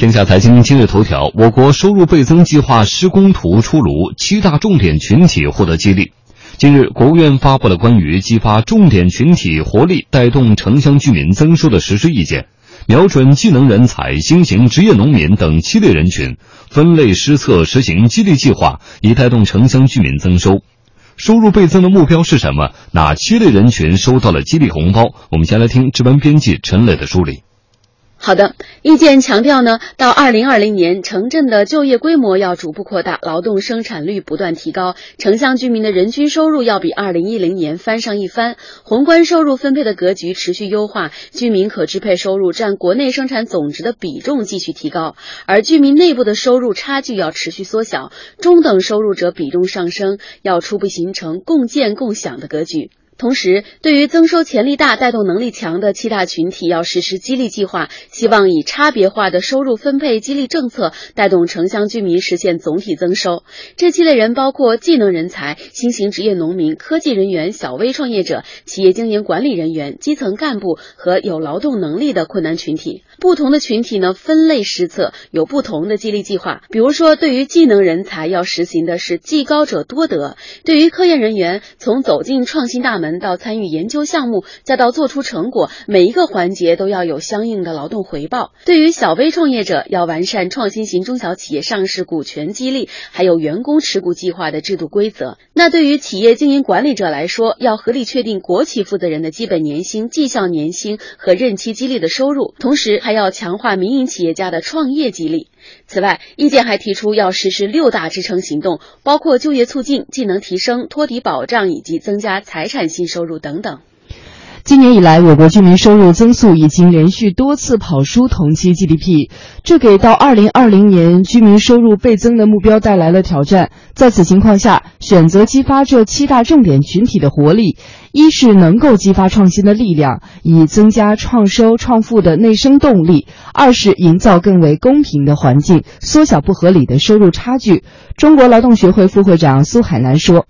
天下财经今日头条：我国收入倍增计划施工图出炉，七大重点群体获得激励。近日，国务院发布了关于激发重点群体活力、带动城乡居民增收的实施意见，瞄准技能人才、新型职业农民等七类人群，分类施策实行激励计划，以带动城乡居民增收。收入倍增的目标是什么？哪七类人群收到了激励红包？我们先来听值班编辑陈磊的梳理。好的，意见强调呢，到二零二零年，城镇的就业规模要逐步扩大，劳动生产率不断提高，城乡居民的人均收入要比二零一零年翻上一番，宏观收入分配的格局持续优化，居民可支配收入占国内生产总值的比重继续提高，而居民内部的收入差距要持续缩小，中等收入者比重上升，要初步形成共建共享的格局。同时，对于增收潜力大、带动能力强的七大群体，要实施激励计划，希望以差别化的收入分配激励政策，带动城乡居民实现总体增收。这七类人包括技能人才、新型职业农民、科技人员、小微创业者、企业经营管理人员、基层干部和有劳动能力的困难群体。不同的群体呢，分类施策，有不同的激励计划。比如说，对于技能人才，要实行的是技高者多得；对于科研人员，从走进创新大门。到参与研究项目，再到做出成果，每一个环节都要有相应的劳动回报。对于小微创业者，要完善创新型中小企业上市股权激励，还有员工持股计划的制度规则。那对于企业经营管理者来说，要合理确定国企负责人的基本年薪、绩效年薪和任期激励的收入，同时还要强化民营企业家的创业激励。此外，意见还提出要实施六大支撑行动，包括就业促进、技能提升、托底保障以及增加财产性收入等等。今年以来，我国居民收入增速已经连续多次跑输同期 GDP，这给到2020年居民收入倍增的目标带来了挑战。在此情况下，选择激发这七大重点群体的活力，一是能够激发创新的力量，以增加创收创富的内生动力；二是营造更为公平的环境，缩小不合理的收入差距。中国劳动学会副会长苏海南说。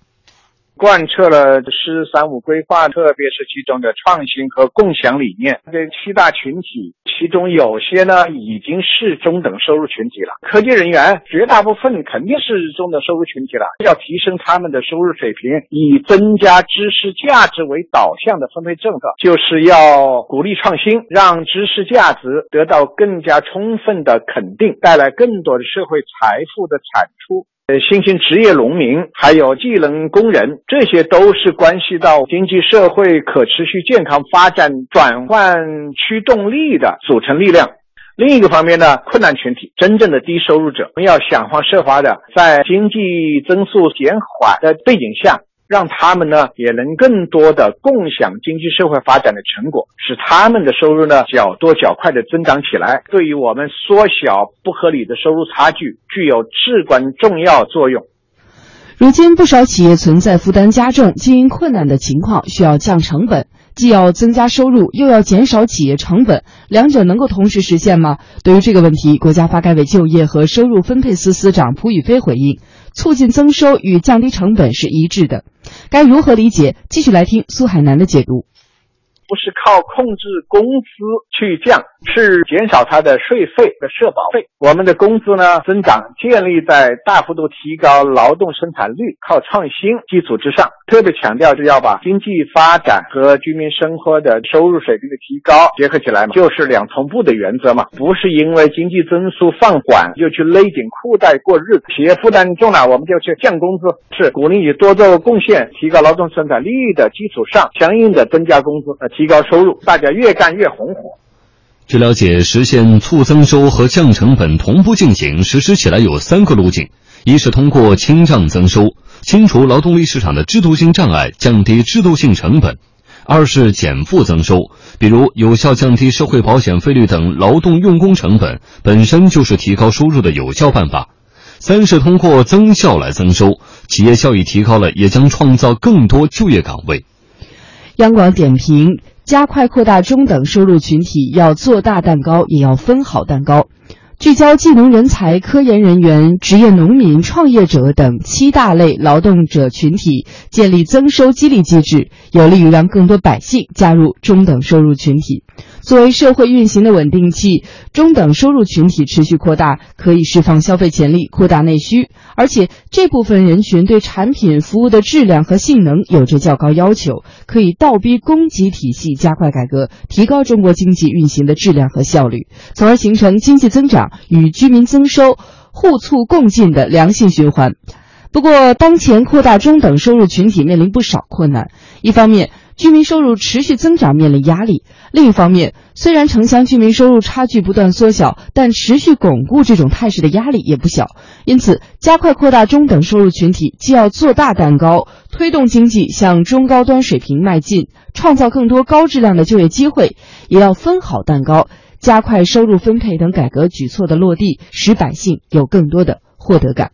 贯彻了“十三五”规划，特别是其中的创新和共享理念。这七大群体，其中有些呢已经是中等收入群体了。科技人员绝大部分肯定是中等收入群体了。要提升他们的收入水平，以增加知识价值为导向的分配政策，就是要鼓励创新，让知识价值得到更加充分的肯定，带来更多的社会财富的产出。呃，新兴职业农民，还有技能工人，这些都是关系到经济社会可持续健康发展转换驱动力的组成力量。另一个方面呢，困难群体，真正的低收入者，我们要想方设法的在经济增速减缓的背景下。让他们呢也能更多的共享经济社会发展的成果，使他们的收入呢较多较快的增长起来，对于我们缩小不合理的收入差距具有至关重要作用。如今不少企业存在负担加重、经营困难的情况，需要降成本，既要增加收入，又要减少企业成本，两者能够同时实现吗？对于这个问题，国家发改委就业和收入分配司司长蒲宇飞回应。促进增收与降低成本是一致的，该如何理解？继续来听苏海南的解读。不是靠控制工资去降，是减少它的税费和社保费。我们的工资呢增长建立在大幅度提高劳动生产率、靠创新基础之上。特别强调是要把经济发展和居民生活的收入水平的提高结合起来嘛，就是两同步的原则嘛。不是因为经济增速放缓就去勒紧裤带过日子，企业负担重了我们就去降工资，是鼓励你多做贡献，提高劳动生产率的基础上，相应的增加工资，呃。提高收入，大家越干越红火。据了解，实现促增收和降成本同步进行，实施起来有三个路径：一是通过清账增收，清除劳动力市场的制度性障碍，降低制度性成本；二是减负增收，比如有效降低社会保险费率等劳动用工成本，本身就是提高收入的有效办法；三是通过增效来增收，企业效益提高了，也将创造更多就业岗位。央广点评：加快扩大中等收入群体，要做大蛋糕，也要分好蛋糕。聚焦技能人才、科研人员、职业农民、创业者等七大类劳动者群体，建立增收激励机制，有利于让更多百姓加入中等收入群体。作为社会运行的稳定器，中等收入群体持续扩大，可以释放消费潜力，扩大内需。而且这部分人群对产品服务的质量和性能有着较高要求，可以倒逼供给体系加快改革，提高中国经济运行的质量和效率，从而形成经济增长与居民增收互促共进的良性循环。不过，当前扩大中等收入群体面临不少困难。一方面，居民收入持续增长面临压力；另一方面，虽然城乡居民收入差距不断缩小，但持续巩固这种态势的压力也不小。因此，加快扩大中等收入群体，既要做大蛋糕，推动经济向中高端水平迈进，创造更多高质量的就业机会，也要分好蛋糕，加快收入分配等改革举措的落地，使百姓有更多的获得感。